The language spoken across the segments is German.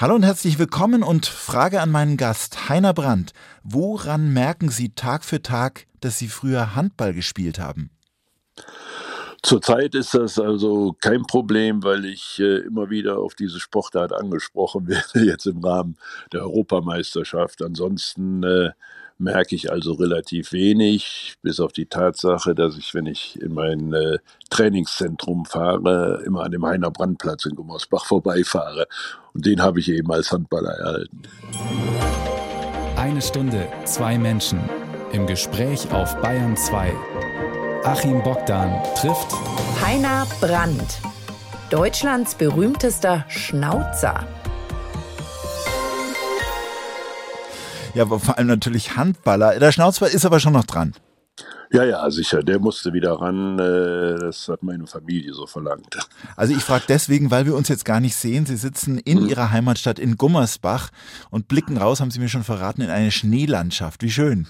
Hallo und herzlich willkommen und Frage an meinen Gast, Heiner Brandt. Woran merken Sie Tag für Tag, dass Sie früher Handball gespielt haben? Zurzeit ist das also kein Problem, weil ich äh, immer wieder auf diese Sportart angesprochen werde, jetzt im Rahmen der Europameisterschaft. Ansonsten äh, merke ich also relativ wenig, bis auf die Tatsache, dass ich, wenn ich in mein äh, Trainingszentrum fahre, immer an dem Heiner Brandplatz in Gummersbach vorbeifahre. Und den habe ich eben als Handballer erhalten. Eine Stunde, zwei Menschen. Im Gespräch auf Bayern 2. Achim Bogdan trifft Heiner Brandt, Deutschlands berühmtester Schnauzer. Ja, aber vor allem natürlich Handballer. Der Schnauzer ist aber schon noch dran. Ja, ja, sicher. Der musste wieder ran. Äh, das hat meine Familie so verlangt. Also ich frage deswegen, weil wir uns jetzt gar nicht sehen. Sie sitzen in mhm. Ihrer Heimatstadt in Gummersbach und blicken raus, haben Sie mir schon verraten, in eine Schneelandschaft. Wie schön.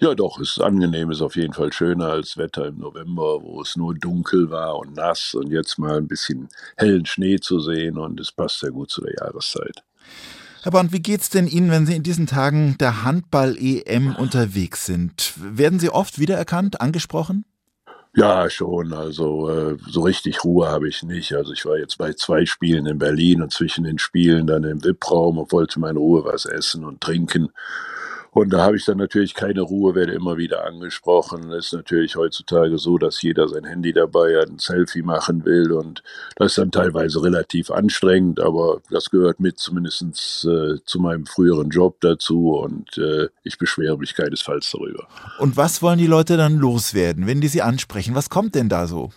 Ja, doch, ist angenehm, ist auf jeden Fall schöner als Wetter im November, wo es nur dunkel war und nass und jetzt mal ein bisschen hellen Schnee zu sehen und es passt sehr gut zu der Jahreszeit. Herr Brandt, wie geht's denn Ihnen, wenn Sie in diesen Tagen der Handball-EM unterwegs sind? Werden Sie oft wiedererkannt, angesprochen? Ja, schon. Also äh, so richtig Ruhe habe ich nicht. Also ich war jetzt bei zwei Spielen in Berlin und zwischen den Spielen dann im VIP-Raum und wollte meine Ruhe was essen und trinken. Und da habe ich dann natürlich keine Ruhe, werde immer wieder angesprochen. Es ist natürlich heutzutage so, dass jeder sein Handy dabei hat, ein Selfie machen will und das ist dann teilweise relativ anstrengend, aber das gehört mit zumindest äh, zu meinem früheren Job dazu und äh, ich beschwere mich keinesfalls darüber. Und was wollen die Leute dann loswerden, wenn die sie ansprechen? Was kommt denn da so?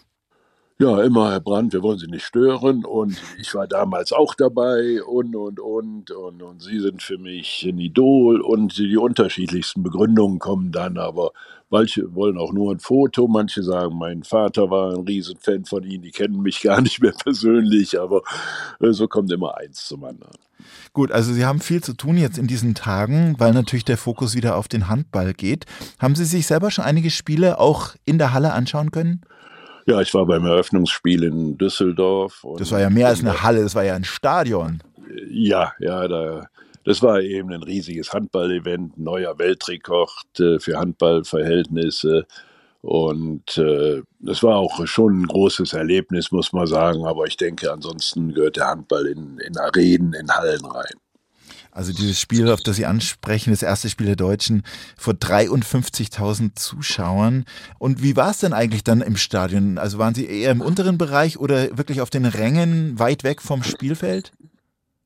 Ja, immer, Herr Brandt, wir wollen Sie nicht stören. Und ich war damals auch dabei. Und, und, und, und, und Sie sind für mich ein Idol. Und die unterschiedlichsten Begründungen kommen dann, aber manche wollen auch nur ein Foto, manche sagen, mein Vater war ein Riesenfan von Ihnen, die kennen mich gar nicht mehr persönlich, aber äh, so kommt immer eins zum anderen. Gut, also Sie haben viel zu tun jetzt in diesen Tagen, weil natürlich der Fokus wieder auf den Handball geht. Haben Sie sich selber schon einige Spiele auch in der Halle anschauen können? Ja, ich war beim Eröffnungsspiel in Düsseldorf. das war ja mehr als eine Halle, das war ja ein Stadion. Ja, ja, da, das war eben ein riesiges Handball-Event, neuer Weltrekord äh, für Handballverhältnisse. Und äh, das war auch schon ein großes Erlebnis, muss man sagen. Aber ich denke, ansonsten gehört der Handball in, in Arenen, in Hallen rein. Also dieses Spiel, auf das Sie ansprechen, das erste Spiel der Deutschen vor 53.000 Zuschauern. Und wie war es denn eigentlich dann im Stadion? Also waren Sie eher im unteren Bereich oder wirklich auf den Rängen weit weg vom Spielfeld?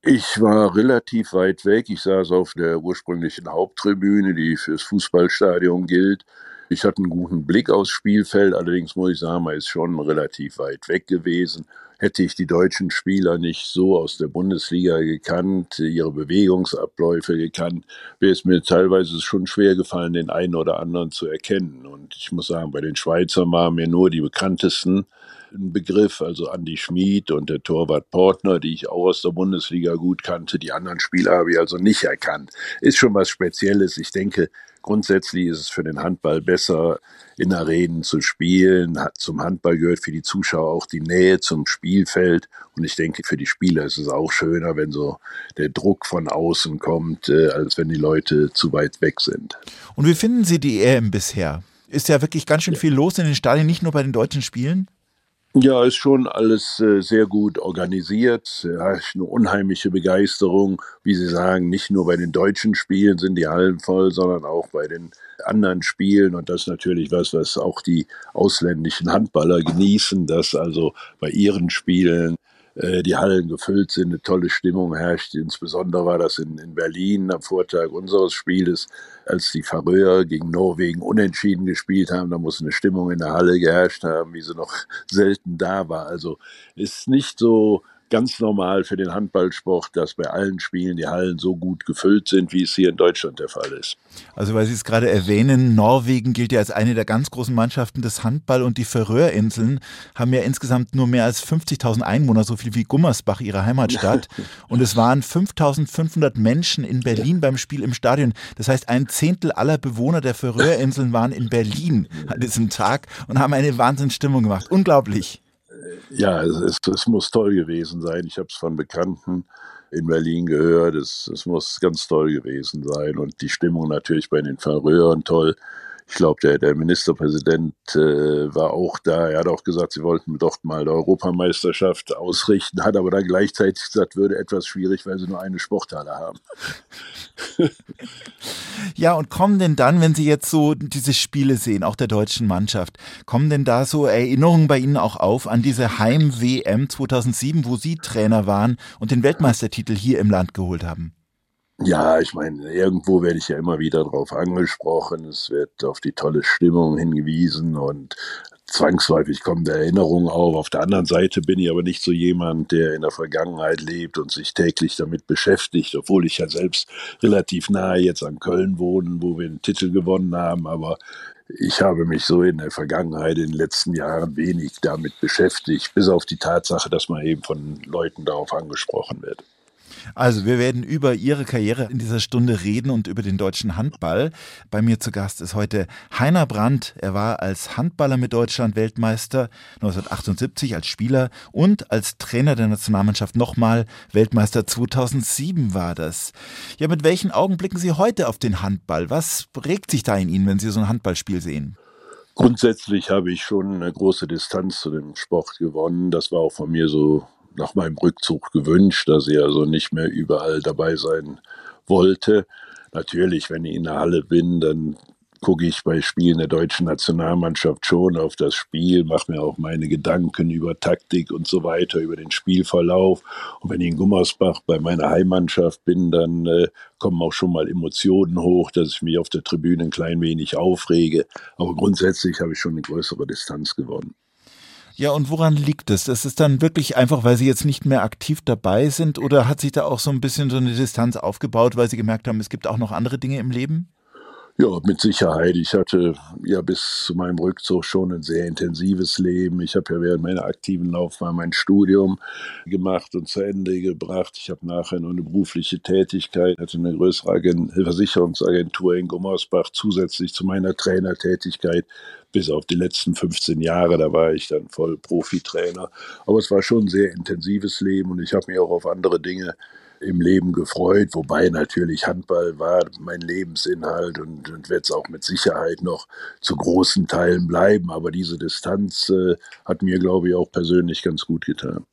Ich war relativ weit weg. Ich saß auf der ursprünglichen Haupttribüne, die fürs Fußballstadion gilt. Ich hatte einen guten Blick aufs Spielfeld, allerdings muss ich sagen, man ist schon relativ weit weg gewesen hätte ich die deutschen Spieler nicht so aus der Bundesliga gekannt, ihre Bewegungsabläufe gekannt, wäre es mir teilweise schon schwer gefallen, den einen oder anderen zu erkennen. Und ich muss sagen, bei den Schweizern waren mir nur die bekanntesten ein Begriff, also Andy Schmid und der Torwart Portner, die ich auch aus der Bundesliga gut kannte. Die anderen Spieler habe ich also nicht erkannt. Ist schon was Spezielles. Ich denke, Grundsätzlich ist es für den Handball besser, in Arenen zu spielen. Zum Handball gehört für die Zuschauer auch die Nähe zum Spielfeld. Und ich denke, für die Spieler ist es auch schöner, wenn so der Druck von außen kommt, äh, als wenn die Leute zu weit weg sind. Und wie finden Sie die EM bisher? Ist ja wirklich ganz schön viel los in den Stadien, nicht nur bei den deutschen Spielen? Ja, ist schon alles äh, sehr gut organisiert. Ja, eine unheimliche Begeisterung. Wie Sie sagen, nicht nur bei den deutschen Spielen sind die Hallen voll, sondern auch bei den anderen Spielen. Und das ist natürlich was, was auch die ausländischen Handballer genießen, dass also bei ihren Spielen die Hallen gefüllt sind, eine tolle Stimmung herrscht. Insbesondere war das in, in Berlin am Vortag unseres Spieles, als die Färöer gegen Norwegen unentschieden gespielt haben. Da muss eine Stimmung in der Halle geherrscht haben, wie sie noch selten da war. Also ist nicht so ganz normal für den Handballsport, dass bei allen Spielen die Hallen so gut gefüllt sind, wie es hier in Deutschland der Fall ist. Also weil Sie es gerade erwähnen, Norwegen gilt ja als eine der ganz großen Mannschaften des Handball und die Färöerinseln haben ja insgesamt nur mehr als 50.000 Einwohner, so viel wie Gummersbach, ihre Heimatstadt. Und es waren 5.500 Menschen in Berlin beim Spiel im Stadion. Das heißt, ein Zehntel aller Bewohner der Färöerinseln waren in Berlin an diesem Tag und haben eine Wahnsinnsstimmung gemacht. Unglaublich ja, es, es, muss toll gewesen sein. Ich habe es von Bekannten in Berlin gehört. Es, es muss ganz toll gewesen sein und die Stimmung natürlich bei den Färöern toll. Ich glaube, der, der Ministerpräsident äh, war auch da. Er hat auch gesagt, sie wollten doch mal eine Europameisterschaft ausrichten, hat aber dann gleichzeitig gesagt, würde etwas schwierig, weil sie nur eine Sporthalle haben. ja, und kommen denn dann, wenn Sie jetzt so diese Spiele sehen, auch der deutschen Mannschaft, kommen denn da so Erinnerungen bei Ihnen auch auf an diese Heim-WM 2007, wo Sie Trainer waren und den Weltmeistertitel hier im Land geholt haben? Ja, ich meine, irgendwo werde ich ja immer wieder darauf angesprochen. Es wird auf die tolle Stimmung hingewiesen und zwangsläufig kommen Erinnerungen auf. Auf der anderen Seite bin ich aber nicht so jemand, der in der Vergangenheit lebt und sich täglich damit beschäftigt, obwohl ich ja selbst relativ nahe jetzt an Köln wohne, wo wir den Titel gewonnen haben. Aber ich habe mich so in der Vergangenheit, in den letzten Jahren wenig damit beschäftigt, bis auf die Tatsache, dass man eben von Leuten darauf angesprochen wird. Also, wir werden über Ihre Karriere in dieser Stunde reden und über den deutschen Handball. Bei mir zu Gast ist heute Heiner Brandt. Er war als Handballer mit Deutschland Weltmeister 1978 als Spieler und als Trainer der Nationalmannschaft nochmal Weltmeister 2007 war das. Ja, mit welchen Augen blicken Sie heute auf den Handball? Was regt sich da in Ihnen, wenn Sie so ein Handballspiel sehen? Grundsätzlich habe ich schon eine große Distanz zu dem Sport gewonnen. Das war auch von mir so nach meinem Rückzug gewünscht, dass ich also nicht mehr überall dabei sein wollte. Natürlich, wenn ich in der Halle bin, dann gucke ich bei Spielen der deutschen Nationalmannschaft schon auf das Spiel, mache mir auch meine Gedanken über Taktik und so weiter, über den Spielverlauf. Und wenn ich in Gummersbach bei meiner Heimmannschaft bin, dann äh, kommen auch schon mal Emotionen hoch, dass ich mich auf der Tribüne ein klein wenig aufrege. Aber grundsätzlich habe ich schon eine größere Distanz gewonnen. Ja, und woran liegt es? Das ist dann wirklich einfach, weil Sie jetzt nicht mehr aktiv dabei sind oder hat sich da auch so ein bisschen so eine Distanz aufgebaut, weil Sie gemerkt haben, es gibt auch noch andere Dinge im Leben? Ja, mit Sicherheit. Ich hatte ja bis zu meinem Rückzug schon ein sehr intensives Leben. Ich habe ja während meiner aktiven Laufbahn mein Studium gemacht und zu Ende gebracht. Ich habe nachher noch eine berufliche Tätigkeit, hatte eine größere Agent Versicherungsagentur in Gummersbach zusätzlich zu meiner Trainertätigkeit bis auf die letzten 15 Jahre, da war ich dann voll Profitrainer. Aber es war schon ein sehr intensives Leben und ich habe mich auch auf andere Dinge im Leben gefreut, wobei natürlich Handball war mein Lebensinhalt und, und wird es auch mit Sicherheit noch zu großen Teilen bleiben. Aber diese Distanz äh, hat mir, glaube ich, auch persönlich ganz gut getan.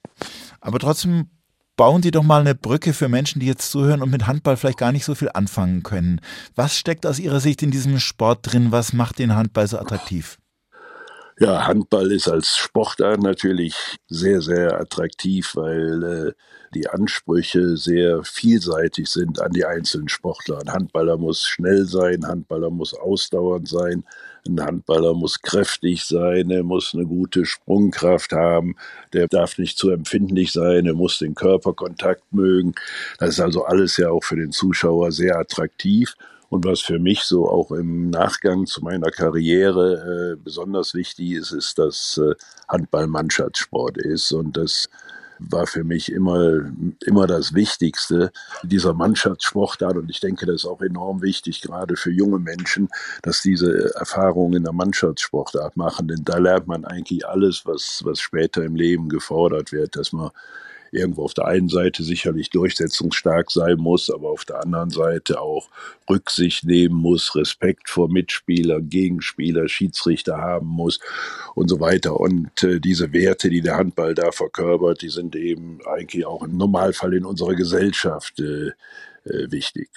Aber trotzdem bauen Sie doch mal eine Brücke für Menschen, die jetzt zuhören und mit Handball vielleicht gar nicht so viel anfangen können. Was steckt aus Ihrer Sicht in diesem Sport drin? Was macht den Handball so attraktiv? Ja, Handball ist als Sportart natürlich sehr, sehr attraktiv, weil äh, die Ansprüche sehr vielseitig sind an die einzelnen Sportler. Ein Handballer muss schnell sein, ein Handballer muss ausdauernd sein, ein Handballer muss kräftig sein, er muss eine gute Sprungkraft haben, der darf nicht zu empfindlich sein, er muss den Körperkontakt mögen. Das ist also alles ja auch für den Zuschauer sehr attraktiv. Und was für mich so auch im Nachgang zu meiner Karriere äh, besonders wichtig ist, ist, dass äh, Handball Mannschaftssport ist und das war für mich immer, immer das Wichtigste dieser Mannschaftssportart. Und ich denke, das ist auch enorm wichtig, gerade für junge Menschen, dass diese Erfahrungen in der Mannschaftssportart machen. Denn da lernt man eigentlich alles, was, was später im Leben gefordert wird, dass man irgendwo auf der einen Seite sicherlich durchsetzungsstark sein muss, aber auf der anderen Seite auch Rücksicht nehmen muss, Respekt vor Mitspielern, Gegenspieler, Schiedsrichter haben muss und so weiter. Und äh, diese Werte, die der Handball da verkörpert, die sind eben eigentlich auch im Normalfall in unserer Gesellschaft äh, äh, wichtig.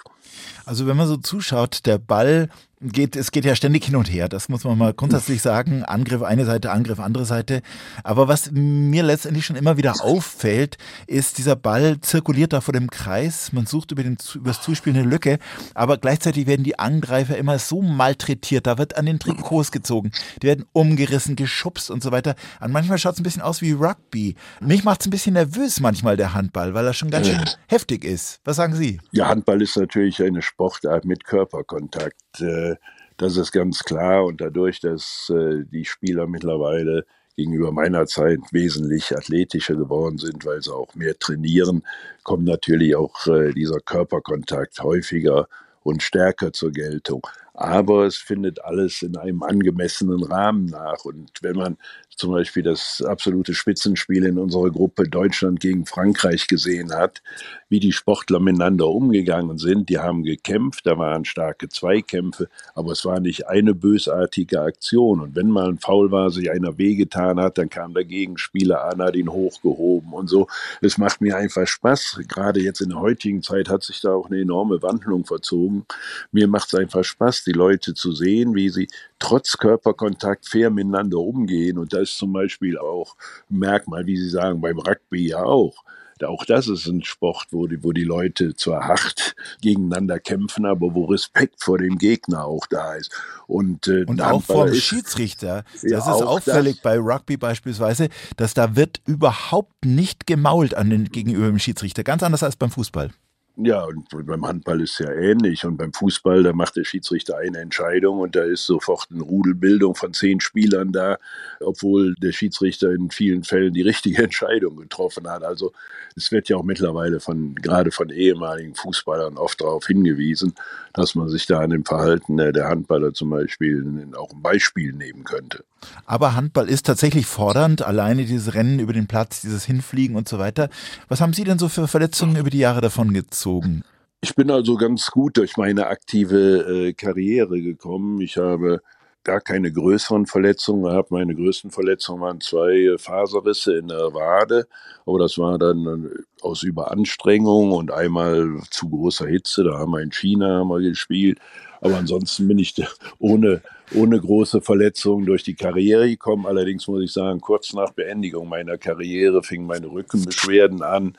Also wenn man so zuschaut, der Ball geht, es geht ja ständig hin und her. Das muss man mal grundsätzlich sagen. Angriff eine Seite, Angriff andere Seite. Aber was mir letztendlich schon immer wieder auffällt, ist, dieser Ball zirkuliert da vor dem Kreis. Man sucht über, den, über das Zuspiel eine Lücke. Aber gleichzeitig werden die Angreifer immer so malträtiert. Da wird an den Trikots gezogen. Die werden umgerissen, geschubst und so weiter. Und manchmal schaut es ein bisschen aus wie Rugby. Mich macht es ein bisschen nervös manchmal der Handball, weil er schon ganz schön heftig ist. Was sagen Sie? Ja, Handball ist natürlich eine Sportart mit Körperkontakt. Äh, das ist ganz klar und dadurch, dass äh, die Spieler mittlerweile gegenüber meiner Zeit wesentlich athletischer geworden sind, weil sie auch mehr trainieren, kommt natürlich auch äh, dieser Körperkontakt häufiger und stärker zur Geltung. Aber es findet alles in einem angemessenen Rahmen nach. Und wenn man zum Beispiel das absolute Spitzenspiel in unserer Gruppe Deutschland gegen Frankreich gesehen hat, wie die Sportler miteinander umgegangen sind. Die haben gekämpft, da waren starke Zweikämpfe, aber es war nicht eine bösartige Aktion. Und wenn mal ein Foul war, sich einer wehgetan hat, dann kam der Gegenspieler an, hat ihn hochgehoben und so. Es macht mir einfach Spaß. Gerade jetzt in der heutigen Zeit hat sich da auch eine enorme Wandlung verzogen. Mir macht es einfach Spaß, die Leute zu sehen, wie sie trotz Körperkontakt fair miteinander umgehen. Und da ist zum Beispiel auch ein Merkmal, wie Sie sagen, beim Rugby ja auch. Auch das ist ein Sport, wo die, wo die Leute zwar hart gegeneinander kämpfen, aber wo Respekt vor dem Gegner auch da ist. Und, äh, und auch vom ist, Schiedsrichter. Das ja, ist auffällig das. bei Rugby beispielsweise, dass da wird überhaupt nicht gemault an den gegenüber dem Schiedsrichter. Ganz anders als beim Fußball. Ja, und beim Handball ist ja ähnlich. Und beim Fußball, da macht der Schiedsrichter eine Entscheidung und da ist sofort eine Rudelbildung von zehn Spielern da, obwohl der Schiedsrichter in vielen Fällen die richtige Entscheidung getroffen hat. Also es wird ja auch mittlerweile von, gerade von ehemaligen Fußballern oft darauf hingewiesen, dass man sich da an dem Verhalten der Handballer zum Beispiel auch ein Beispiel nehmen könnte. Aber Handball ist tatsächlich fordernd, alleine dieses Rennen über den Platz, dieses Hinfliegen und so weiter. Was haben Sie denn so für Verletzungen über die Jahre davon gezogen? Ich bin also ganz gut durch meine aktive äh, Karriere gekommen. Ich habe gar keine größeren Verletzungen gehabt. Meine größten Verletzungen waren zwei Faserrisse in der Wade, aber das war dann äh, aus Überanstrengung und einmal zu großer Hitze. Da haben wir in China haben wir gespielt. Aber ansonsten bin ich ohne, ohne große Verletzungen durch die Karriere gekommen. Allerdings muss ich sagen, kurz nach Beendigung meiner Karriere fingen meine Rückenbeschwerden an.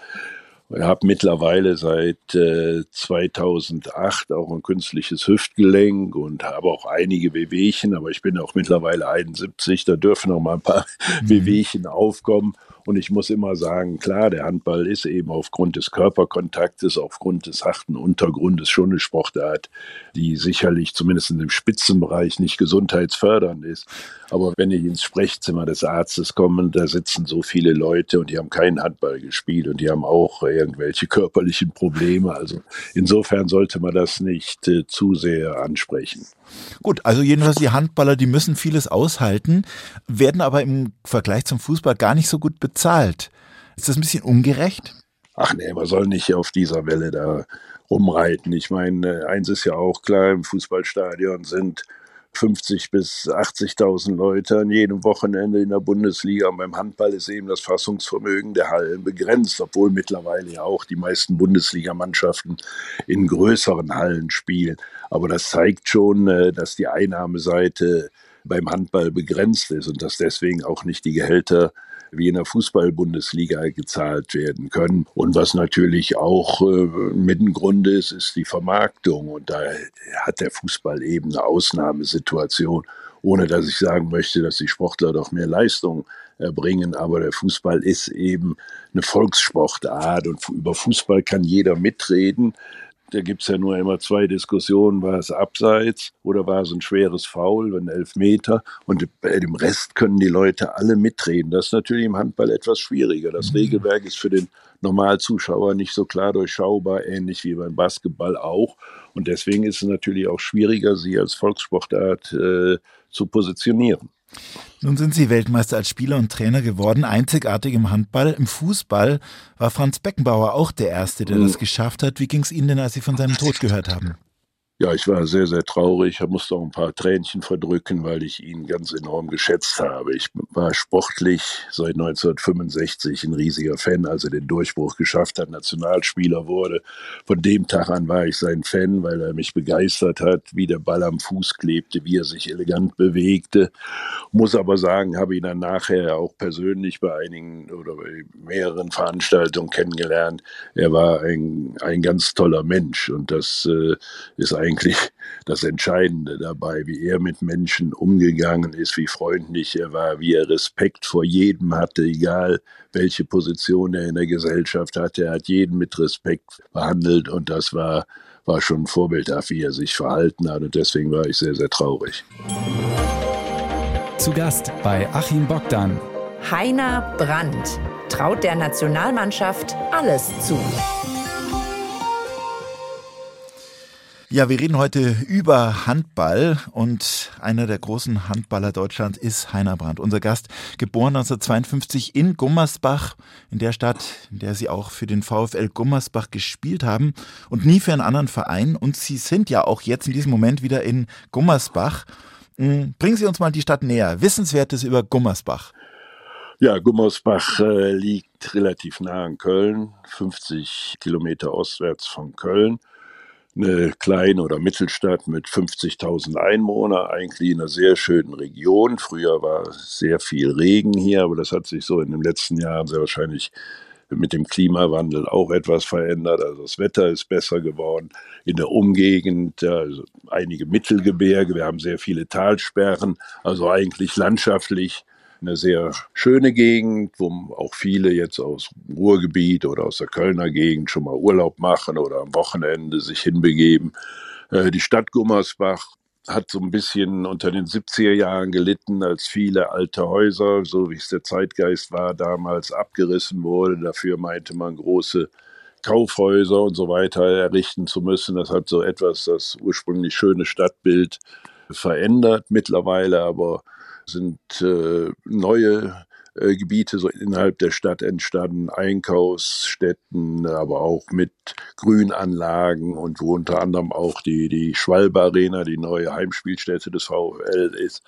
Ich habe mittlerweile seit äh, 2008 auch ein künstliches Hüftgelenk und habe auch einige Wehwehchen, aber ich bin auch mittlerweile 71, da dürfen noch mal ein paar mhm. Wehwehchen aufkommen. Und ich muss immer sagen, klar, der Handball ist eben aufgrund des Körperkontaktes, aufgrund des harten Untergrundes schon eine Sportart, die sicherlich zumindest in dem Spitzenbereich nicht gesundheitsfördernd ist. Aber wenn ich ins Sprechzimmer des Arztes komme, da sitzen so viele Leute und die haben keinen Handball gespielt und die haben auch irgendwelche körperlichen Probleme. Also insofern sollte man das nicht äh, zu sehr ansprechen. Gut, also jedenfalls die Handballer, die müssen vieles aushalten, werden aber im Vergleich zum Fußball gar nicht so gut bezahlt. Ist das ein bisschen ungerecht? Ach nee, man soll nicht auf dieser Welle da rumreiten. Ich meine, eins ist ja auch klar, im Fußballstadion sind 50 bis 80.000 Leute an jedem Wochenende in der Bundesliga. Und beim Handball ist eben das Fassungsvermögen der Hallen begrenzt, obwohl mittlerweile ja auch die meisten Bundesligamannschaften in größeren Hallen spielen. Aber das zeigt schon, äh, dass die Einnahmeseite beim Handball begrenzt ist und dass deswegen auch nicht die Gehälter wie in der Fußball-Bundesliga gezahlt werden können. Und was natürlich auch äh, mit ein Grund ist, ist die Vermarktung. Und da hat der Fußball eben eine Ausnahmesituation, ohne dass ich sagen möchte, dass die Sportler doch mehr Leistung erbringen. Aber der Fußball ist eben eine Volkssportart und über Fußball kann jeder mitreden da gibt es ja nur immer zwei Diskussionen, war es abseits oder war es ein schweres Foul, ein Elfmeter und bei dem Rest können die Leute alle mitreden. Das ist natürlich im Handball etwas schwieriger. Das mhm. Regelwerk ist für den Normalzuschauer nicht so klar durchschaubar, ähnlich wie beim Basketball auch. Und deswegen ist es natürlich auch schwieriger, sie als Volkssportart äh, zu positionieren. Nun sind Sie Weltmeister als Spieler und Trainer geworden, einzigartig im Handball. Im Fußball war Franz Beckenbauer auch der Erste, der das hm. geschafft hat. Wie ging es Ihnen denn, als Sie von seinem Tod gehört haben? Ja, ich war sehr, sehr traurig. Musste auch ein paar Tränchen verdrücken, weil ich ihn ganz enorm geschätzt habe. Ich war sportlich seit 1965 ein riesiger Fan, als er den Durchbruch geschafft hat, Nationalspieler wurde. Von dem Tag an war ich sein Fan, weil er mich begeistert hat, wie der Ball am Fuß klebte, wie er sich elegant bewegte. Muss aber sagen, habe ihn dann nachher auch persönlich bei einigen oder bei mehreren Veranstaltungen kennengelernt. Er war ein, ein ganz toller Mensch und das äh, ist ein eigentlich das Entscheidende dabei, wie er mit Menschen umgegangen ist, wie freundlich er war, wie er Respekt vor jedem hatte, egal welche Position er in der Gesellschaft hatte. Er hat jeden mit Respekt behandelt und das war, war schon vorbildhaft, wie er sich verhalten hat und deswegen war ich sehr, sehr traurig. Zu Gast bei Achim Bogdan. Heiner Brandt traut der Nationalmannschaft alles zu. Ja, wir reden heute über Handball und einer der großen Handballer Deutschlands ist Heiner Brandt, unser Gast, geboren 1952 in Gummersbach, in der Stadt, in der Sie auch für den VfL Gummersbach gespielt haben und nie für einen anderen Verein. Und Sie sind ja auch jetzt in diesem Moment wieder in Gummersbach. Hm, bringen Sie uns mal die Stadt näher. Wissenswertes über Gummersbach. Ja, Gummersbach äh, liegt relativ nah an Köln, 50 Kilometer ostwärts von Köln eine kleine oder Mittelstadt mit 50.000 Einwohnern, eigentlich in einer sehr schönen Region. Früher war sehr viel Regen hier, aber das hat sich so in den letzten Jahren sehr wahrscheinlich mit dem Klimawandel auch etwas verändert. Also das Wetter ist besser geworden. In der Umgegend also einige Mittelgebirge, wir haben sehr viele Talsperren, also eigentlich landschaftlich eine sehr schöne Gegend, wo auch viele jetzt aus dem Ruhrgebiet oder aus der Kölner Gegend schon mal Urlaub machen oder am Wochenende sich hinbegeben. Äh, die Stadt Gummersbach hat so ein bisschen unter den 70er Jahren gelitten, als viele alte Häuser, so wie es der Zeitgeist war, damals abgerissen wurde. Dafür meinte man große Kaufhäuser und so weiter errichten zu müssen. Das hat so etwas das ursprünglich schöne Stadtbild verändert. Mittlerweile aber sind äh, neue äh, Gebiete so innerhalb der Stadt entstanden, Einkaufsstätten, aber auch mit Grünanlagen und wo unter anderem auch die, die Schwalbe Arena, die neue Heimspielstätte des VfL ist.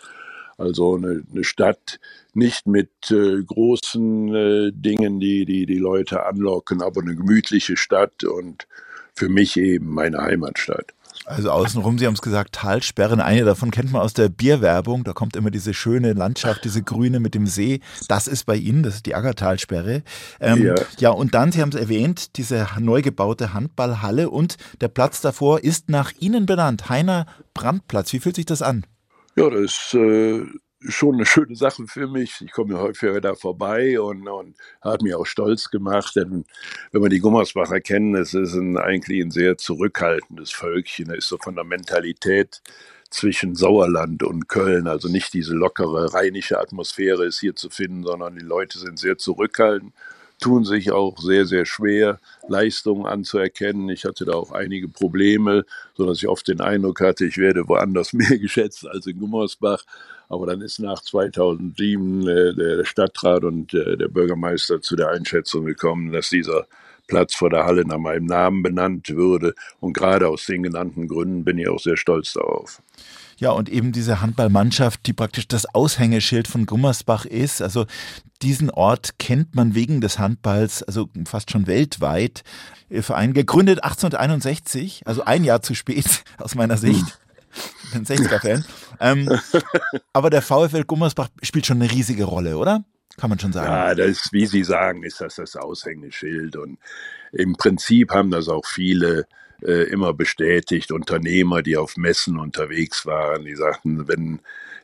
Also eine, eine Stadt nicht mit äh, großen äh, Dingen, die, die die Leute anlocken, aber eine gemütliche Stadt und für mich eben meine Heimatstadt. Also außenrum, Sie haben es gesagt, Talsperren. Eine davon kennt man aus der Bierwerbung. Da kommt immer diese schöne Landschaft, diese grüne mit dem See. Das ist bei Ihnen, das ist die Aggertalsperre. Ähm, ja. ja, und dann, Sie haben es erwähnt, diese neu gebaute Handballhalle und der Platz davor ist nach Ihnen benannt. Heiner Brandplatz. Wie fühlt sich das an? Ja, das ist äh, schon eine schöne Sache für mich. Ich komme häufiger da vorbei und, und hat mich auch stolz gemacht, denn wenn man die Gummersbacher kennen, es ist ein, eigentlich ein sehr zurückhaltendes Völkchen. Es ist so von der Mentalität zwischen Sauerland und Köln, also nicht diese lockere rheinische Atmosphäre ist hier zu finden, sondern die Leute sind sehr zurückhaltend tun sich auch sehr, sehr schwer, Leistungen anzuerkennen. Ich hatte da auch einige Probleme, sodass ich oft den Eindruck hatte, ich werde woanders mehr geschätzt als in Gummersbach. Aber dann ist nach 2007 äh, der Stadtrat und äh, der Bürgermeister zu der Einschätzung gekommen, dass dieser Platz vor der Halle nach meinem Namen benannt würde. Und gerade aus den genannten Gründen bin ich auch sehr stolz darauf. Ja, und eben diese Handballmannschaft, die praktisch das Aushängeschild von Gummersbach ist. Also diesen Ort kennt man wegen des Handballs, also fast schon weltweit. Verein gegründet 1861, also ein Jahr zu spät aus meiner Sicht. Bin 60er-Fan. Ähm, aber der VfL Gummersbach spielt schon eine riesige Rolle, oder? Kann man schon sagen. Ja, das, wie Sie sagen, ist das das Aushängeschild. Und im Prinzip haben das auch viele äh, immer bestätigt. Unternehmer, die auf Messen unterwegs waren, die sagten, wenn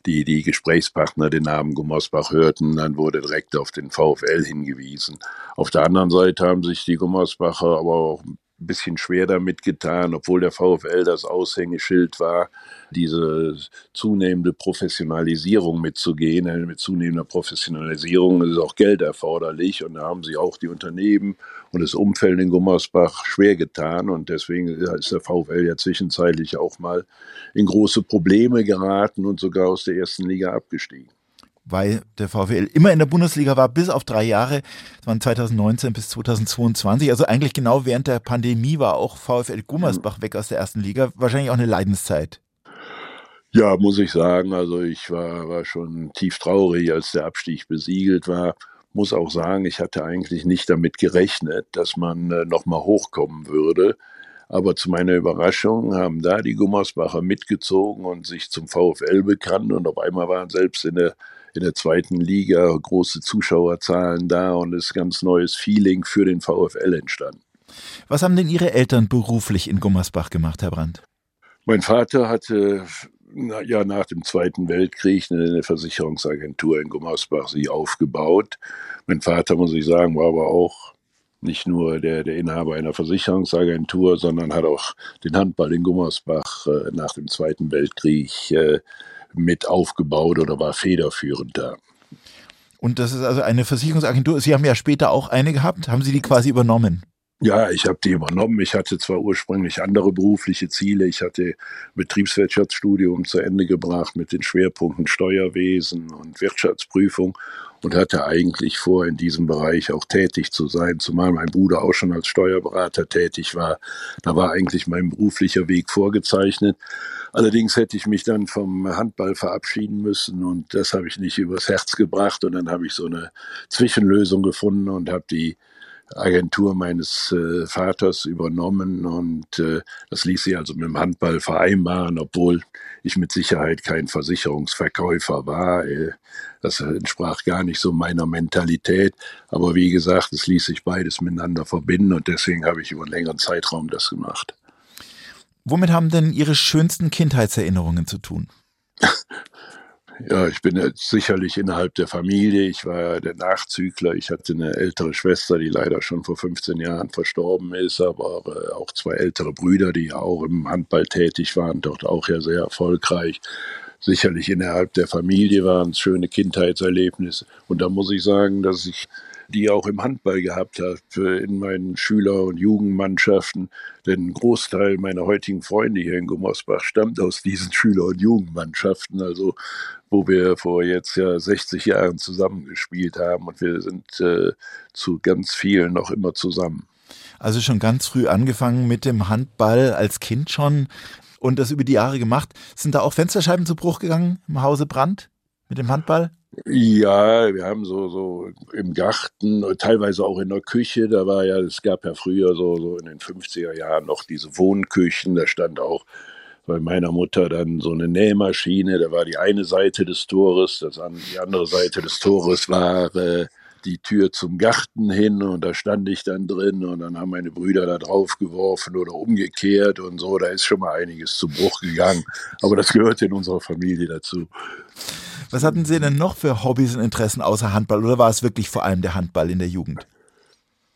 die, die Gesprächspartner den Namen Gummersbach hörten, dann wurde direkt auf den VfL hingewiesen. Auf der anderen Seite haben sich die Gummersbacher aber auch ein bisschen schwer damit getan, obwohl der VfL das Aushängeschild war, diese zunehmende Professionalisierung mitzugehen. Mit zunehmender Professionalisierung ist auch Geld erforderlich und da haben sich auch die Unternehmen und das Umfeld in Gummersbach schwer getan und deswegen ist der VfL ja zwischenzeitlich auch mal in große Probleme geraten und sogar aus der ersten Liga abgestiegen weil der VfL immer in der Bundesliga war, bis auf drei Jahre. Das waren 2019 bis 2022. Also eigentlich genau während der Pandemie war auch VfL Gummersbach weg aus der ersten Liga. Wahrscheinlich auch eine Leidenszeit. Ja, muss ich sagen. Also ich war, war schon tief traurig, als der Abstieg besiegelt war. Muss auch sagen, ich hatte eigentlich nicht damit gerechnet, dass man äh, nochmal hochkommen würde. Aber zu meiner Überraschung haben da die Gummersbacher mitgezogen und sich zum VfL bekannt und auf einmal waren selbst in der in der zweiten Liga große Zuschauerzahlen da und es ist ganz neues Feeling für den VfL entstanden. Was haben denn Ihre Eltern beruflich in Gummersbach gemacht, Herr Brandt? Mein Vater hatte ja nach dem Zweiten Weltkrieg eine Versicherungsagentur in Gummersbach sie aufgebaut. Mein Vater, muss ich sagen, war aber auch nicht nur der, der Inhaber einer Versicherungsagentur, sondern hat auch den Handball in Gummersbach äh, nach dem Zweiten Weltkrieg äh, mit aufgebaut oder war federführend da. Und das ist also eine Versicherungsagentur. Sie haben ja später auch eine gehabt. Haben Sie die quasi übernommen? Ja, ich habe die übernommen. Ich hatte zwar ursprünglich andere berufliche Ziele. Ich hatte Betriebswirtschaftsstudium zu Ende gebracht mit den Schwerpunkten Steuerwesen und Wirtschaftsprüfung und hatte eigentlich vor, in diesem Bereich auch tätig zu sein, zumal mein Bruder auch schon als Steuerberater tätig war. Da war eigentlich mein beruflicher Weg vorgezeichnet. Allerdings hätte ich mich dann vom Handball verabschieden müssen und das habe ich nicht übers Herz gebracht und dann habe ich so eine Zwischenlösung gefunden und habe die Agentur meines äh, Vaters übernommen und äh, das ließ sich also mit dem Handball vereinbaren, obwohl ich mit Sicherheit kein Versicherungsverkäufer war. Äh, das entsprach gar nicht so meiner Mentalität. Aber wie gesagt, es ließ sich beides miteinander verbinden und deswegen habe ich über einen längeren Zeitraum das gemacht. Womit haben denn Ihre schönsten Kindheitserinnerungen zu tun? Ja, ich bin sicherlich innerhalb der Familie. Ich war der Nachzügler. Ich hatte eine ältere Schwester, die leider schon vor 15 Jahren verstorben ist, aber äh, auch zwei ältere Brüder, die auch im Handball tätig waren, dort auch ja sehr erfolgreich. Sicherlich innerhalb der Familie waren es schöne Kindheitserlebnisse. Und da muss ich sagen, dass ich die auch im Handball gehabt habe in meinen Schüler- und Jugendmannschaften. Denn ein Großteil meiner heutigen Freunde hier in Gummersbach stammt aus diesen Schüler- und Jugendmannschaften, also wo wir vor jetzt ja 60 Jahren zusammengespielt haben und wir sind äh, zu ganz vielen noch immer zusammen. Also schon ganz früh angefangen mit dem Handball als Kind schon und das über die Jahre gemacht. Sind da auch Fensterscheiben zu Bruch gegangen im Hause Brandt mit dem Handball? Ja, wir haben so, so im Garten, teilweise auch in der Küche, da war ja, es gab ja früher so, so in den 50er Jahren noch diese Wohnküchen, da stand auch bei meiner Mutter dann so eine Nähmaschine, da war die eine Seite des Tores, das an, die andere Seite des Tores war äh, die Tür zum Garten hin und da stand ich dann drin und dann haben meine Brüder da drauf geworfen oder umgekehrt und so, da ist schon mal einiges zu Bruch gegangen, aber das gehört in unserer Familie dazu. Was hatten Sie denn noch für Hobbys und Interessen außer Handball oder war es wirklich vor allem der Handball in der Jugend?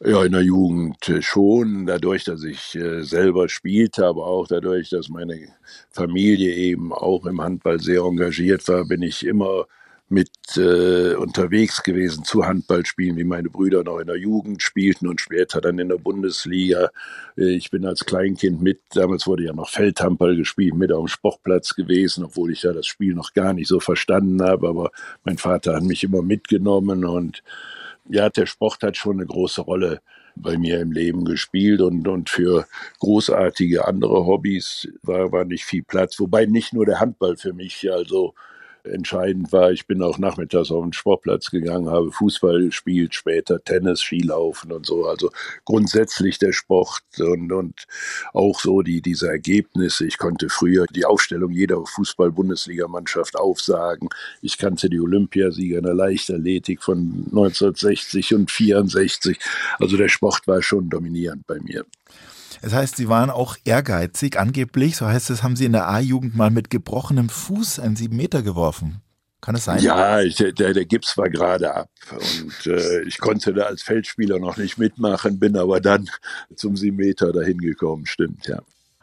Ja, in der Jugend äh, schon, dadurch, dass ich äh, selber spielte, aber auch dadurch, dass meine Familie eben auch im Handball sehr engagiert war, bin ich immer mit äh, unterwegs gewesen zu Handballspielen, wie meine Brüder noch in der Jugend spielten und später dann in der Bundesliga. Äh, ich bin als Kleinkind mit, damals wurde ja noch Feldhandball gespielt, mit auf dem Sportplatz gewesen, obwohl ich ja das Spiel noch gar nicht so verstanden habe, aber mein Vater hat mich immer mitgenommen und ja, der Sport hat schon eine große Rolle bei mir im Leben gespielt und, und für großartige andere Hobbys war, war nicht viel Platz. Wobei nicht nur der Handball für mich, also entscheidend war. Ich bin auch nachmittags auf den Sportplatz gegangen, habe Fußball gespielt, später Tennis, Skilaufen und so. Also grundsätzlich der Sport und, und auch so die, diese Ergebnisse. Ich konnte früher die Aufstellung jeder Fußball-Bundesligamannschaft aufsagen. Ich kannte die Olympiasieger in der Leichtathletik von 1960 und 64. Also der Sport war schon dominierend bei mir. Das heißt, Sie waren auch ehrgeizig. Angeblich, so heißt es, haben Sie in der A-Jugend mal mit gebrochenem Fuß einen sieben Meter geworfen. Kann es sein? Ja, ich, der, der Gips war gerade ab und äh, ich konnte da als Feldspieler noch nicht mitmachen, bin aber dann zum sieben Meter dahin gekommen, stimmt, ja.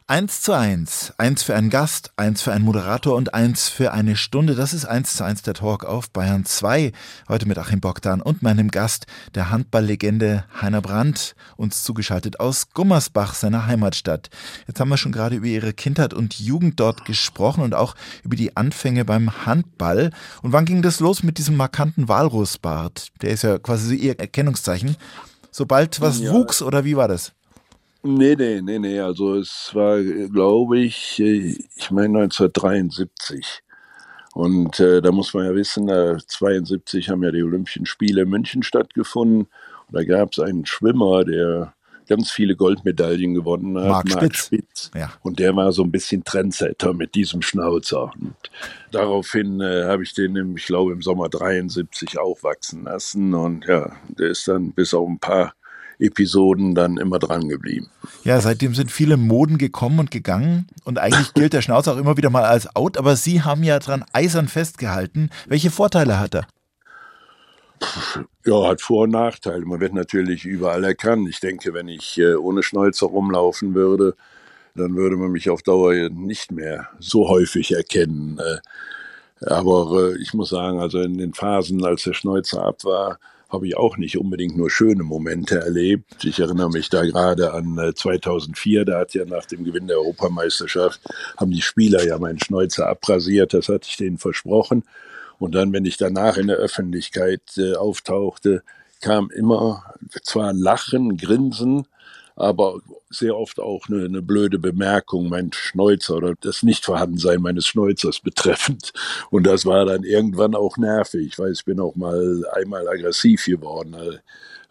Eins zu eins. Eins für einen Gast, eins für einen Moderator und eins für eine Stunde. Das ist eins zu eins der Talk auf Bayern 2. Heute mit Achim Bogdan und meinem Gast, der Handballlegende Heiner Brandt, uns zugeschaltet aus Gummersbach, seiner Heimatstadt. Jetzt haben wir schon gerade über ihre Kindheit und Jugend dort gesprochen und auch über die Anfänge beim Handball. Und wann ging das los mit diesem markanten Walrusbart? Der ist ja quasi so ihr Erkennungszeichen. Sobald was ja. wuchs oder wie war das? Nee, nee, nee, nee. Also es war, glaube ich, äh, ich meine 1973. Und äh, da muss man ja wissen, äh, 72 haben ja die Olympischen Spiele in München stattgefunden. Und da gab es einen Schwimmer, der ganz viele Goldmedaillen gewonnen hat, Marc, Marc Spitz. Spitz. Ja. Und der war so ein bisschen Trendsetter mit diesem Schnauzer. Und daraufhin äh, habe ich den, im, ich glaube, im Sommer 73 auch wachsen lassen. Und ja, der ist dann bis auf ein paar Episoden dann immer dran geblieben. Ja, seitdem sind viele Moden gekommen und gegangen und eigentlich gilt der Schnauzer auch immer wieder mal als out, aber Sie haben ja dran eisern festgehalten. Welche Vorteile hat er? Ja, hat Vor- und Nachteile. Man wird natürlich überall erkannt. Ich denke, wenn ich äh, ohne Schnäuzer rumlaufen würde, dann würde man mich auf Dauer nicht mehr so häufig erkennen. Äh. Aber äh, ich muss sagen, also in den Phasen, als der Schnäuzer ab war, habe ich auch nicht unbedingt nur schöne Momente erlebt. Ich erinnere mich da gerade an 2004, äh, da hat ja nach dem Gewinn der Europameisterschaft, haben die Spieler ja meinen Schnäuzer abrasiert, das hatte ich denen versprochen. Und dann, wenn ich danach in der Öffentlichkeit äh, auftauchte, kam immer zwar Lachen, Grinsen, aber sehr oft auch eine, eine blöde Bemerkung, mein Schnäuzer oder das Nichtvorhandensein meines Schnäuzers betreffend. Und das war dann irgendwann auch nervig. Weiß, ich bin auch mal einmal aggressiv geworden.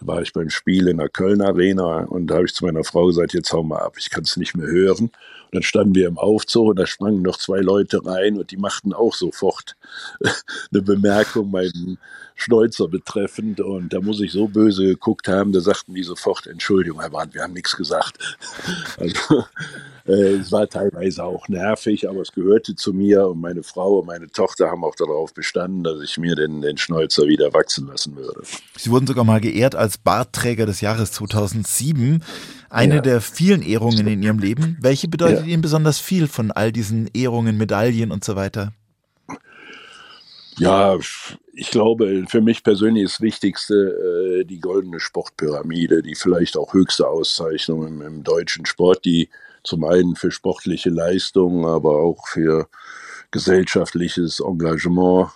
War ich beim Spiel in der Köln Arena und da habe ich zu meiner Frau gesagt, jetzt hau mal ab, ich kann es nicht mehr hören. Und dann standen wir im Aufzug und da sprangen noch zwei Leute rein und die machten auch sofort eine Bemerkung meinen Schnäuzer betreffend. Und da muss ich so böse geguckt haben, da sagten die sofort, Entschuldigung, Herr Brandt, wir haben nichts gesagt. Also es war teilweise auch nervig, aber es gehörte zu mir und meine Frau und meine Tochter haben auch darauf bestanden, dass ich mir den, den Schnäuzer wieder wachsen lassen würde. Sie wurden sogar mal geehrt als Bartträger des Jahres 2007. Eine ja. der vielen Ehrungen in Ihrem Leben. Welche bedeutet ja. Ihnen besonders viel von all diesen Ehrungen, Medaillen und so weiter? Ja, ich glaube, für mich persönlich ist das Wichtigste äh, die goldene Sportpyramide, die vielleicht auch höchste Auszeichnung im, im, deutschen Sport, die zum einen für sportliche Leistungen, aber auch für gesellschaftliches Engagement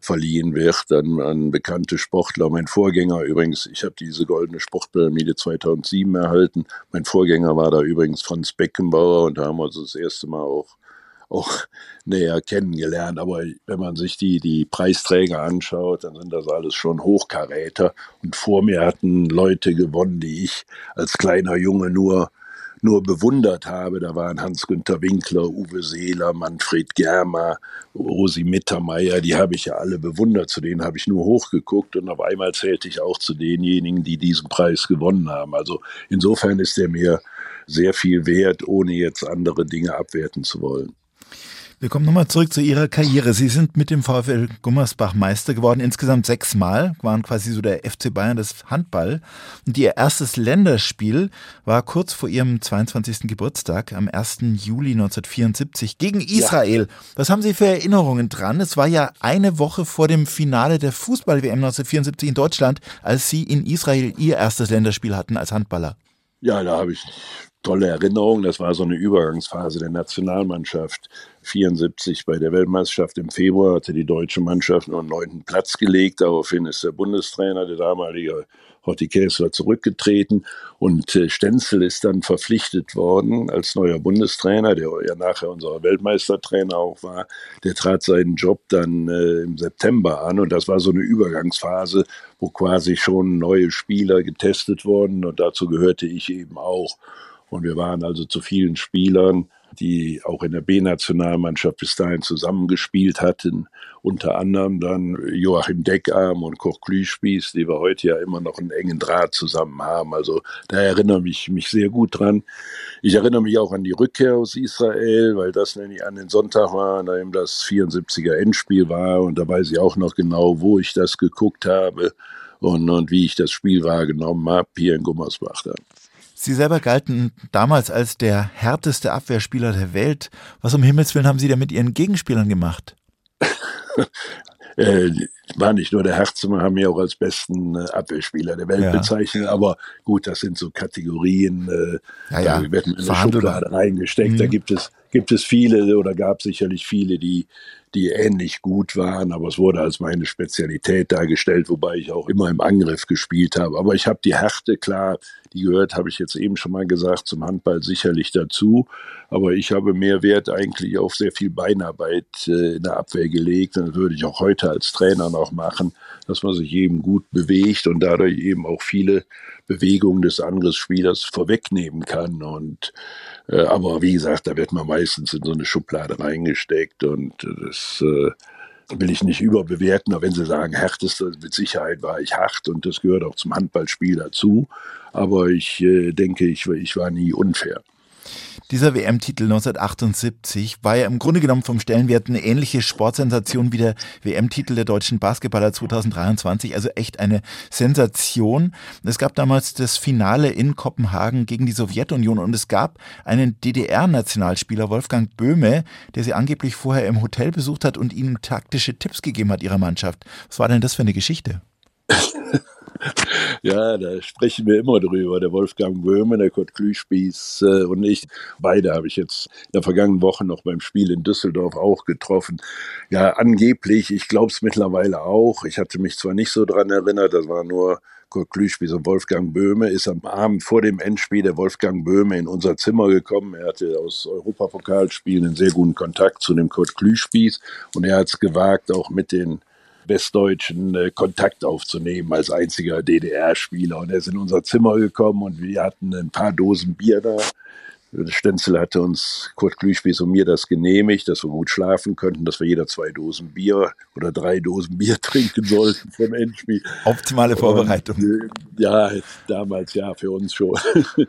verliehen wird an, an bekannte Sportler. Mein Vorgänger übrigens, ich habe diese goldene Sportpyramide 2007 erhalten. Mein Vorgänger war da übrigens Franz Beckenbauer und da haben wir uns das erste Mal auch auch näher kennengelernt. Aber wenn man sich die, die Preisträger anschaut, dann sind das alles schon Hochkaräter. Und vor mir hatten Leute gewonnen, die ich als kleiner Junge nur nur bewundert habe. Da waren Hans-Günter Winkler, Uwe Seeler, Manfred Germer, Rosi Mittermeier, die habe ich ja alle bewundert. Zu denen habe ich nur hochgeguckt und auf einmal zählte ich auch zu denjenigen, die diesen Preis gewonnen haben. Also insofern ist er mir sehr viel wert, ohne jetzt andere Dinge abwerten zu wollen. Wir kommen nochmal zurück zu Ihrer Karriere. Sie sind mit dem VfL Gummersbach Meister geworden, insgesamt sechsmal, waren quasi so der FC Bayern des Handball. Und Ihr erstes Länderspiel war kurz vor Ihrem 22. Geburtstag am 1. Juli 1974 gegen Israel. Ja. Was haben Sie für Erinnerungen dran? Es war ja eine Woche vor dem Finale der Fußball-WM 1974 in Deutschland, als Sie in Israel Ihr erstes Länderspiel hatten als Handballer. Ja, da habe ich tolle Erinnerungen. Das war so eine Übergangsphase der Nationalmannschaft. 74 bei der Weltmeisterschaft im Februar hatte die deutsche Mannschaft nur einen neunten Platz gelegt. Daraufhin ist der Bundestrainer, der damalige Horti Kessler, zurückgetreten und äh, Stenzel ist dann verpflichtet worden als neuer Bundestrainer, der ja nachher unser Weltmeistertrainer auch war. Der trat seinen Job dann äh, im September an und das war so eine Übergangsphase, wo quasi schon neue Spieler getestet wurden und dazu gehörte ich eben auch. Und wir waren also zu vielen Spielern die auch in der B-Nationalmannschaft bis dahin zusammengespielt hatten. Unter anderem dann Joachim Deckarm und Koch Klüspieß, die wir heute ja immer noch einen engen Draht zusammen haben. Also da erinnere ich mich sehr gut dran. Ich erinnere mich auch an die Rückkehr aus Israel, weil das nämlich an den Sonntag war, an dem das 74er Endspiel war. Und da weiß ich auch noch genau, wo ich das geguckt habe und, und wie ich das Spiel wahrgenommen habe, hier in Gummersbach dann. Sie selber galten damals als der härteste Abwehrspieler der Welt. Was um Himmels Willen haben Sie denn mit Ihren Gegenspielern gemacht? äh, war nicht nur der Herz, wir haben ja auch als besten äh, Abwehrspieler der Welt ja. bezeichnet. Aber gut, das sind so Kategorien, äh, ja, ja. da werden in eine Schublade reingesteckt. Mhm. Da gibt es, gibt es viele oder gab sicherlich viele, die die ähnlich gut waren, aber es wurde als meine Spezialität dargestellt, wobei ich auch immer im Angriff gespielt habe. Aber ich habe die Härte, klar, die gehört, habe ich jetzt eben schon mal gesagt, zum Handball sicherlich dazu. Aber ich habe mehr Wert eigentlich auf sehr viel Beinarbeit äh, in der Abwehr gelegt. Und das würde ich auch heute als Trainer noch machen, dass man sich eben gut bewegt und dadurch eben auch viele Bewegungen des Angriffsspielers vorwegnehmen kann. Und aber wie gesagt, da wird man meistens in so eine Schublade reingesteckt und das äh, will ich nicht überbewerten, aber wenn Sie sagen, härteste, mit Sicherheit war ich hart und das gehört auch zum Handballspiel dazu. Aber ich äh, denke, ich, ich war nie unfair. Dieser WM-Titel 1978 war ja im Grunde genommen vom Stellenwert eine ähnliche Sportsensation wie der WM-Titel der deutschen Basketballer 2023. Also echt eine Sensation. Es gab damals das Finale in Kopenhagen gegen die Sowjetunion und es gab einen DDR-Nationalspieler, Wolfgang Böhme, der sie angeblich vorher im Hotel besucht hat und ihnen taktische Tipps gegeben hat ihrer Mannschaft. Was war denn das für eine Geschichte? ja, da sprechen wir immer drüber. Der Wolfgang Böhme, der Kurt Klüspieß äh, und ich. Beide habe ich jetzt in der vergangenen Woche noch beim Spiel in Düsseldorf auch getroffen. Ja, angeblich, ich glaube es mittlerweile auch. Ich hatte mich zwar nicht so dran erinnert, das war nur Kurt Klüspieß und Wolfgang Böhme, ist am Abend vor dem Endspiel der Wolfgang Böhme in unser Zimmer gekommen. Er hatte aus Europapokalspielen einen sehr guten Kontakt zu dem Kurt Klüspieß und er hat es gewagt, auch mit den Westdeutschen äh, Kontakt aufzunehmen als einziger DDR-Spieler. Und er ist in unser Zimmer gekommen und wir hatten ein paar Dosen Bier da. Stenzel hatte uns, Kurt Glühspieß und mir das genehmigt, dass wir gut schlafen könnten, dass wir jeder zwei Dosen Bier oder drei Dosen Bier trinken sollten vom Endspiel. Optimale Vorbereitung. Und, äh, ja, damals ja, für uns schon.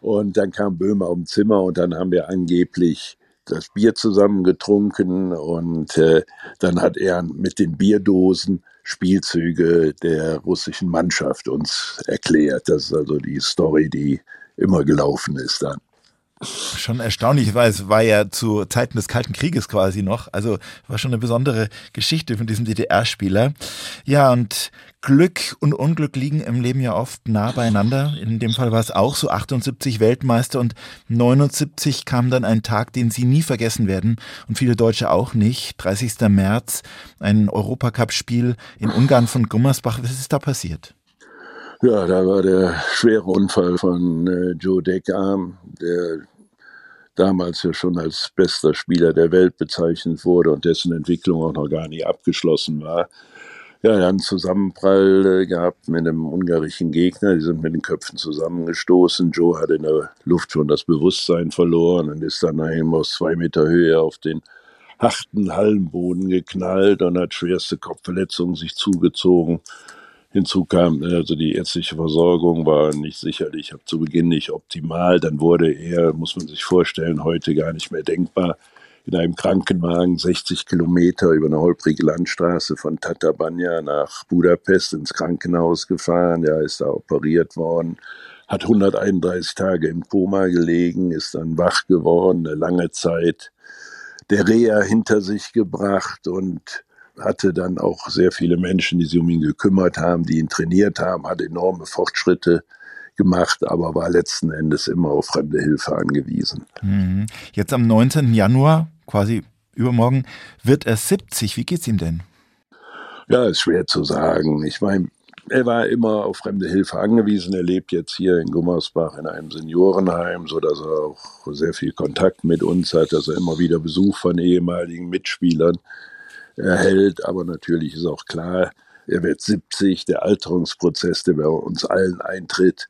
Und dann kam Böhmer um Zimmer und dann haben wir angeblich das Bier zusammen getrunken und äh, dann hat er mit den Bierdosen Spielzüge der russischen Mannschaft uns erklärt. Das ist also die Story, die immer gelaufen ist dann. Schon erstaunlich, weil es war ja zu Zeiten des Kalten Krieges quasi noch. Also war schon eine besondere Geschichte von diesem DDR-Spieler. Ja, und Glück und Unglück liegen im Leben ja oft nah beieinander. In dem Fall war es auch so 78 Weltmeister und 79 kam dann ein Tag, den Sie nie vergessen werden und viele Deutsche auch nicht. 30. März, ein Europacup-Spiel in Ungarn von Gummersbach. Was ist da passiert? Ja, da war der schwere Unfall von äh, Joe Deckarm, der damals ja schon als bester Spieler der Welt bezeichnet wurde und dessen Entwicklung auch noch gar nicht abgeschlossen war. Ja, er hat einen Zusammenprall äh, gehabt mit einem ungarischen Gegner. Die sind mit den Köpfen zusammengestoßen. Joe hat in der Luft schon das Bewusstsein verloren und ist dann nachher aus zwei Meter Höhe auf den harten Hallenboden geknallt und hat schwerste Kopfverletzungen sich zugezogen. Hinzu kam, also die ärztliche Versorgung war nicht sicherlich zu Beginn nicht optimal. Dann wurde er, muss man sich vorstellen, heute gar nicht mehr denkbar, in einem Krankenwagen 60 Kilometer über eine holprige Landstraße von Tatabanya nach Budapest ins Krankenhaus gefahren. Er ist da operiert worden, hat 131 Tage im Koma gelegen, ist dann wach geworden, eine lange Zeit der Reha hinter sich gebracht und hatte dann auch sehr viele Menschen, die sich um ihn gekümmert haben, die ihn trainiert haben, hat enorme Fortschritte gemacht, aber war letzten Endes immer auf fremde Hilfe angewiesen. Mhm. Jetzt am 19. Januar, quasi übermorgen, wird er 70. Wie geht's ihm denn? Ja, ist schwer zu sagen. Ich meine, er war immer auf fremde Hilfe angewiesen. Er lebt jetzt hier in Gummersbach in einem Seniorenheim, so dass er auch sehr viel Kontakt mit uns hat, dass er immer wieder Besuch von ehemaligen Mitspielern erhält. Aber natürlich ist auch klar, er wird 70. Der Alterungsprozess, der bei uns allen eintritt,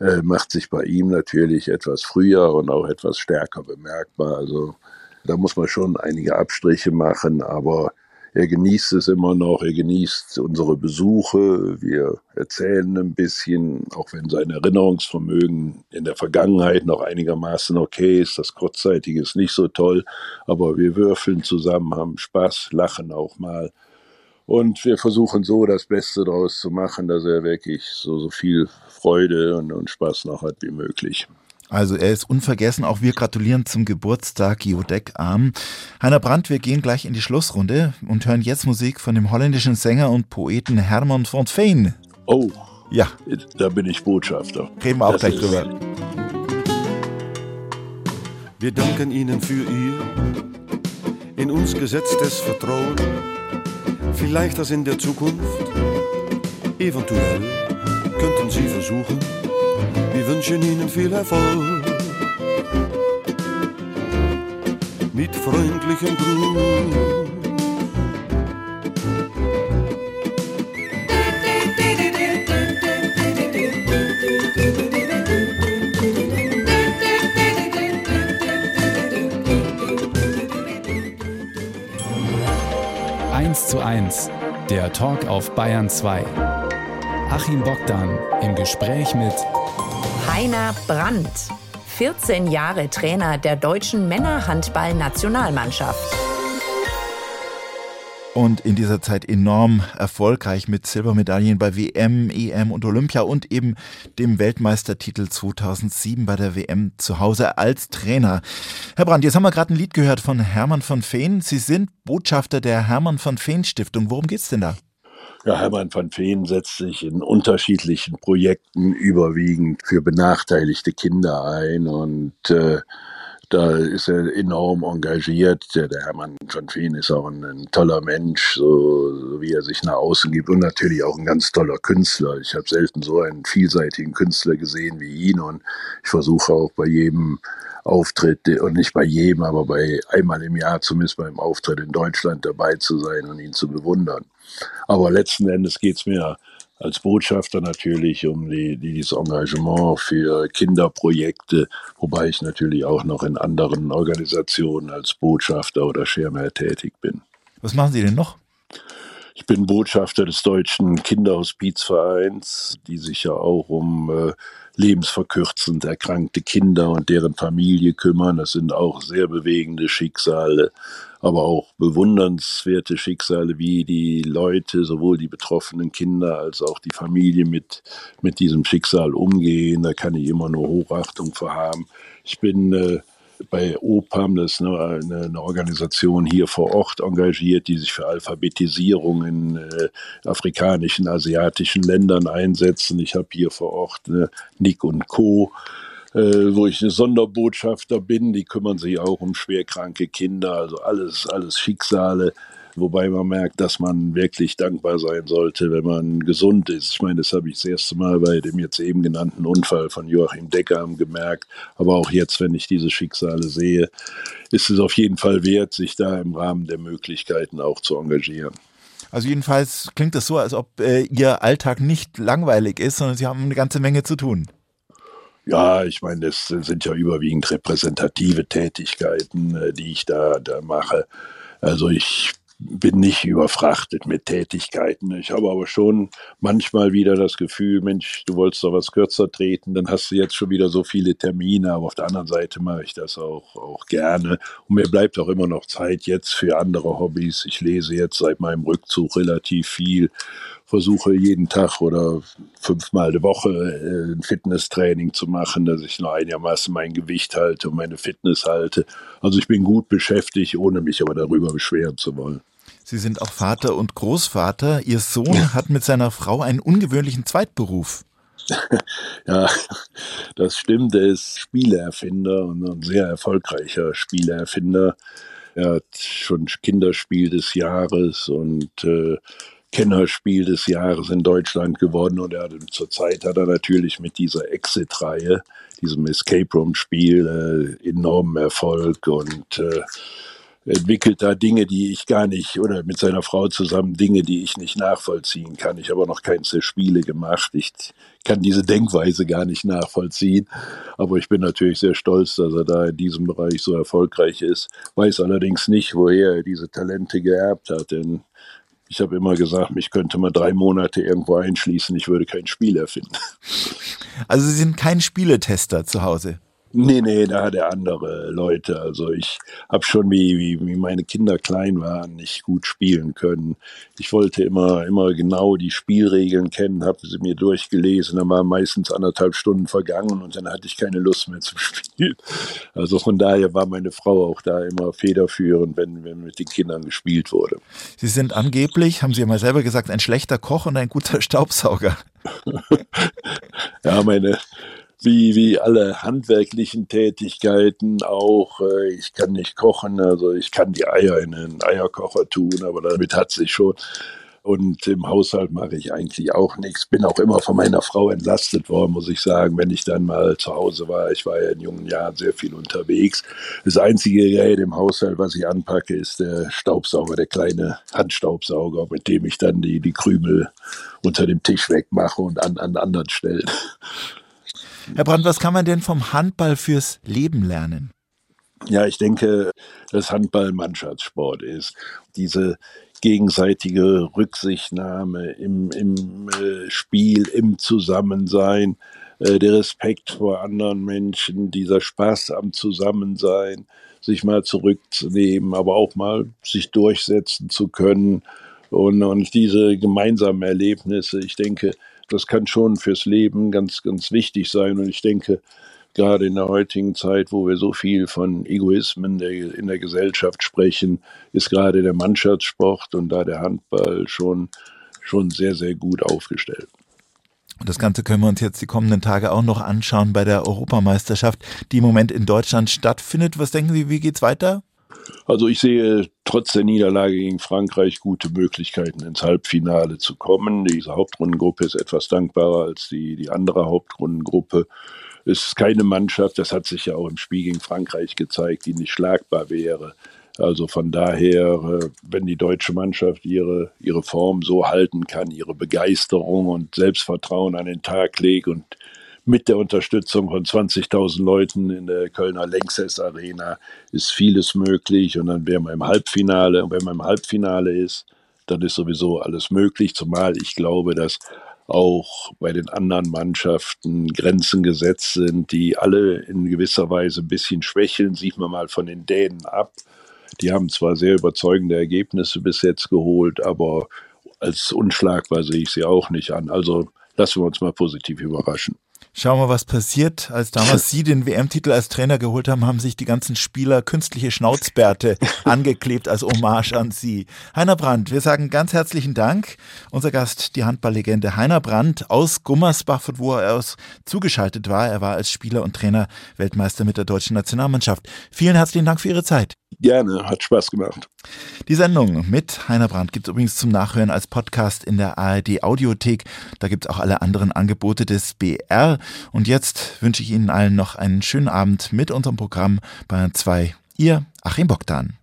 äh, macht sich bei ihm natürlich etwas früher und auch etwas stärker bemerkbar. Also da muss man schon einige Abstriche machen, aber er genießt es immer noch, er genießt unsere Besuche, wir erzählen ein bisschen, auch wenn sein Erinnerungsvermögen in der Vergangenheit noch einigermaßen okay ist, das Kurzzeitige ist nicht so toll, aber wir würfeln zusammen, haben Spaß, lachen auch mal. Und wir versuchen so das Beste daraus zu machen, dass er wirklich so, so viel Freude und, und Spaß noch hat wie möglich. Also er ist unvergessen. Auch wir gratulieren zum Geburtstag Jodek Arm. Heiner Brandt, wir gehen gleich in die Schlussrunde und hören jetzt Musik von dem holländischen Sänger und Poeten Herman von Veen. Oh. Ja. Da bin ich Botschafter. Reden wir auch das gleich drüber. Wir danken Ihnen für Ihr in uns gesetztes Vertrauen. Vielleicht das in der Zukunft. Eventuell könnten Sie versuchen wir wünschen Ihnen viel Erfolg. Mit freundlichem Gruß. Zu eins, der Talk auf Bayern 2. Achim Bogdan im Gespräch mit Heiner Brandt, 14 Jahre Trainer der deutschen Männerhandball-Nationalmannschaft. Und in dieser Zeit enorm erfolgreich mit Silbermedaillen bei WM, EM und Olympia und eben dem Weltmeistertitel 2007 bei der WM zu Hause als Trainer. Herr Brandt, jetzt haben wir gerade ein Lied gehört von Hermann von Feen. Sie sind Botschafter der Hermann von Feen Stiftung. Worum geht's denn da? Ja, Hermann van Veen setzt sich in unterschiedlichen Projekten überwiegend für benachteiligte Kinder ein und äh, da ist er enorm engagiert. Der, der Hermann van Veen ist auch ein, ein toller Mensch, so, so, wie er sich nach außen gibt und natürlich auch ein ganz toller Künstler. Ich habe selten so einen vielseitigen Künstler gesehen wie ihn und ich versuche auch bei jedem Auftritt und nicht bei jedem, aber bei einmal im Jahr zumindest beim Auftritt in Deutschland dabei zu sein und ihn zu bewundern. Aber letzten Endes geht es mir als Botschafter natürlich um die, dieses Engagement für Kinderprojekte, wobei ich natürlich auch noch in anderen Organisationen als Botschafter oder Schirmherr tätig bin. Was machen Sie denn noch? Ich bin Botschafter des Deutschen Kinderhospizvereins, die sich ja auch um äh, lebensverkürzend erkrankte Kinder und deren Familie kümmern. Das sind auch sehr bewegende Schicksale, aber auch bewundernswerte Schicksale, wie die Leute, sowohl die betroffenen Kinder als auch die Familie mit, mit diesem Schicksal umgehen. Da kann ich immer nur Hochachtung vor haben. Ich bin äh, bei OPAM, das ist eine, eine, Organisation hier vor Ort engagiert, die sich für Alphabetisierung in äh, afrikanischen, asiatischen Ländern einsetzen. Ich habe hier vor Ort äh, Nick und Co., äh, wo ich eine Sonderbotschafter bin. Die kümmern sich auch um schwerkranke Kinder, also alles, alles Schicksale Wobei man merkt, dass man wirklich dankbar sein sollte, wenn man gesund ist. Ich meine, das habe ich das erste Mal bei dem jetzt eben genannten Unfall von Joachim Decker gemerkt. Aber auch jetzt, wenn ich diese Schicksale sehe, ist es auf jeden Fall wert, sich da im Rahmen der Möglichkeiten auch zu engagieren. Also jedenfalls klingt das so, als ob äh, Ihr Alltag nicht langweilig ist, sondern Sie haben eine ganze Menge zu tun. Ja, ich meine, das sind ja überwiegend repräsentative Tätigkeiten, äh, die ich da, da mache. Also ich bin nicht überfrachtet mit Tätigkeiten. Ich habe aber schon manchmal wieder das Gefühl, Mensch, du wolltest doch was kürzer treten, dann hast du jetzt schon wieder so viele Termine, aber auf der anderen Seite mache ich das auch, auch gerne. Und mir bleibt auch immer noch Zeit jetzt für andere Hobbys. Ich lese jetzt seit meinem Rückzug relativ viel versuche jeden Tag oder fünfmal die Woche äh, ein Fitnesstraining zu machen, dass ich noch einigermaßen mein Gewicht halte und meine Fitness halte. Also ich bin gut beschäftigt, ohne mich aber darüber beschweren zu wollen. Sie sind auch Vater und Großvater. Ihr Sohn hat mit seiner Frau einen ungewöhnlichen Zweitberuf. ja, das stimmt. Er ist Spieleerfinder und ein sehr erfolgreicher Spieleerfinder. Er hat schon Kinderspiel des Jahres und äh, Kennerspiel des Jahres in Deutschland geworden und er hatte, zurzeit hat er natürlich mit dieser Exit-Reihe, diesem Escape Room-Spiel, äh, enormen Erfolg und äh, entwickelt da Dinge, die ich gar nicht, oder mit seiner Frau zusammen Dinge, die ich nicht nachvollziehen kann. Ich habe auch noch keins der Spiele gemacht. Ich kann diese Denkweise gar nicht nachvollziehen. Aber ich bin natürlich sehr stolz, dass er da in diesem Bereich so erfolgreich ist. Weiß allerdings nicht, woher er diese Talente geerbt hat, denn ich habe immer gesagt, mich könnte man drei Monate irgendwo einschließen, ich würde kein Spiel erfinden. Also Sie sind kein Spieletester zu Hause? Nee, nee, da hat er andere Leute. Also ich habe schon, wie, wie, wie meine Kinder klein waren, nicht gut spielen können. Ich wollte immer, immer genau die Spielregeln kennen, habe sie mir durchgelesen, dann waren meistens anderthalb Stunden vergangen und dann hatte ich keine Lust mehr zu spielen. Also von daher war meine Frau auch da immer federführend, wenn, wenn mit den Kindern gespielt wurde. Sie sind angeblich, haben Sie ja mal selber gesagt, ein schlechter Koch und ein guter Staubsauger. ja, meine wie, wie alle handwerklichen Tätigkeiten auch. Äh, ich kann nicht kochen, also ich kann die Eier in einen Eierkocher tun, aber damit hat sich schon. Und im Haushalt mache ich eigentlich auch nichts. Bin auch immer von meiner Frau entlastet worden, muss ich sagen, wenn ich dann mal zu Hause war. Ich war ja in jungen Jahren sehr viel unterwegs. Das einzige Gerät im Haushalt, was ich anpacke, ist der Staubsauger, der kleine Handstaubsauger, mit dem ich dann die, die Krümel unter dem Tisch wegmache und an, an anderen Stellen. Herr Brandt, was kann man denn vom Handball fürs Leben lernen? Ja, ich denke, dass Handball Mannschaftssport ist. Diese gegenseitige Rücksichtnahme im, im äh, Spiel, im Zusammensein, äh, der Respekt vor anderen Menschen, dieser Spaß am Zusammensein, sich mal zurückzunehmen, aber auch mal sich durchsetzen zu können und, und diese gemeinsamen Erlebnisse. Ich denke, das kann schon fürs Leben ganz, ganz wichtig sein. Und ich denke, gerade in der heutigen Zeit, wo wir so viel von Egoismen in der Gesellschaft sprechen, ist gerade der Mannschaftssport und da der Handball schon schon sehr, sehr gut aufgestellt. Und das Ganze können wir uns jetzt die kommenden Tage auch noch anschauen bei der Europameisterschaft, die im Moment in Deutschland stattfindet. Was denken Sie, wie geht's weiter? Also ich sehe trotz der Niederlage gegen Frankreich gute Möglichkeiten ins Halbfinale zu kommen. Diese Hauptrundengruppe ist etwas dankbarer als die, die andere Hauptrundengruppe. Es ist keine Mannschaft, das hat sich ja auch im Spiel gegen Frankreich gezeigt, die nicht schlagbar wäre. Also von daher, äh, wenn die deutsche Mannschaft ihre, ihre Form so halten kann, ihre Begeisterung und Selbstvertrauen an den Tag legt und mit der Unterstützung von 20.000 Leuten in der Kölner Lanxess Arena ist vieles möglich und dann wären wir im Halbfinale. Und wenn man im Halbfinale ist, dann ist sowieso alles möglich, zumal ich glaube, dass auch bei den anderen Mannschaften Grenzen gesetzt sind, die alle in gewisser Weise ein bisschen schwächeln. Sieht man mal von den Dänen ab. Die haben zwar sehr überzeugende Ergebnisse bis jetzt geholt, aber als unschlagbar sehe ich sie auch nicht an. Also lassen wir uns mal positiv überraschen. Schauen wir, was passiert. Als damals Sie den WM-Titel als Trainer geholt haben, haben sich die ganzen Spieler künstliche Schnauzbärte angeklebt als Hommage an Sie. Heiner Brandt, wir sagen ganz herzlichen Dank. Unser Gast, die Handballlegende Heiner Brandt aus Gummersbach, von wo er aus zugeschaltet war. Er war als Spieler und Trainer Weltmeister mit der deutschen Nationalmannschaft. Vielen herzlichen Dank für Ihre Zeit. Gerne, hat Spaß gemacht. Die Sendung mit Heiner Brandt gibt es übrigens zum Nachhören als Podcast in der ARD Audiothek. Da gibt es auch alle anderen Angebote des BR. Und jetzt wünsche ich Ihnen allen noch einen schönen Abend mit unserem Programm Bayern 2. Ihr Achim Bogdan.